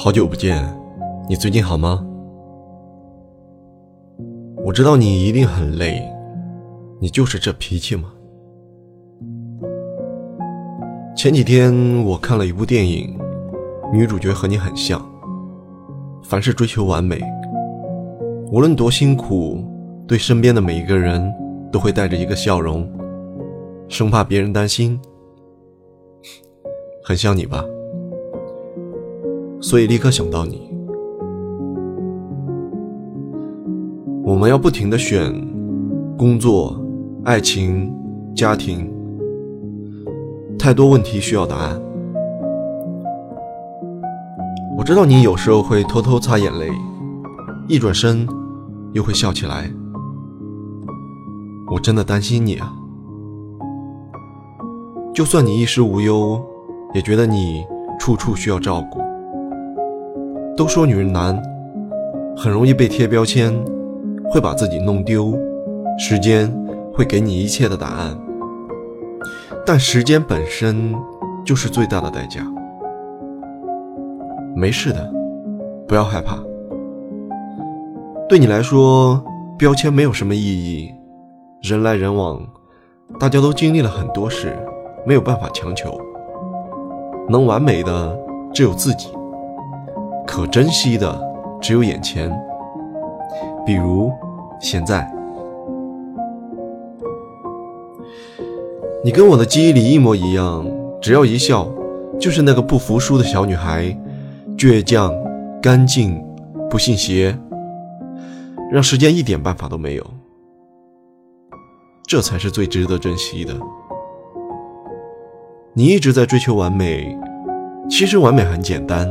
好久不见，你最近好吗？我知道你一定很累，你就是这脾气吗？前几天我看了一部电影，女主角和你很像，凡事追求完美，无论多辛苦，对身边的每一个人都会带着一个笑容，生怕别人担心，很像你吧？所以立刻想到你。我们要不停的选工作、爱情、家庭，太多问题需要答案。我知道你有时候会偷偷擦眼泪，一转身又会笑起来。我真的担心你啊！就算你衣食无忧，也觉得你处处需要照顾。都说女人难，很容易被贴标签，会把自己弄丢。时间会给你一切的答案，但时间本身就是最大的代价。没事的，不要害怕。对你来说，标签没有什么意义。人来人往，大家都经历了很多事，没有办法强求。能完美的只有自己。可珍惜的只有眼前，比如现在，你跟我的记忆里一模一样，只要一笑，就是那个不服输的小女孩，倔强、干净、不信邪，让时间一点办法都没有，这才是最值得珍惜的。你一直在追求完美，其实完美很简单。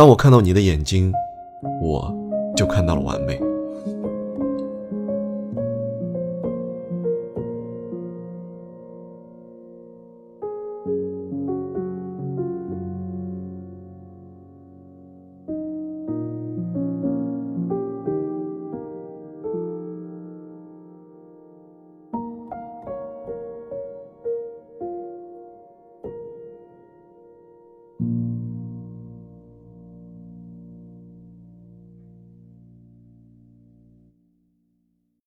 当我看到你的眼睛，我就看到了完美。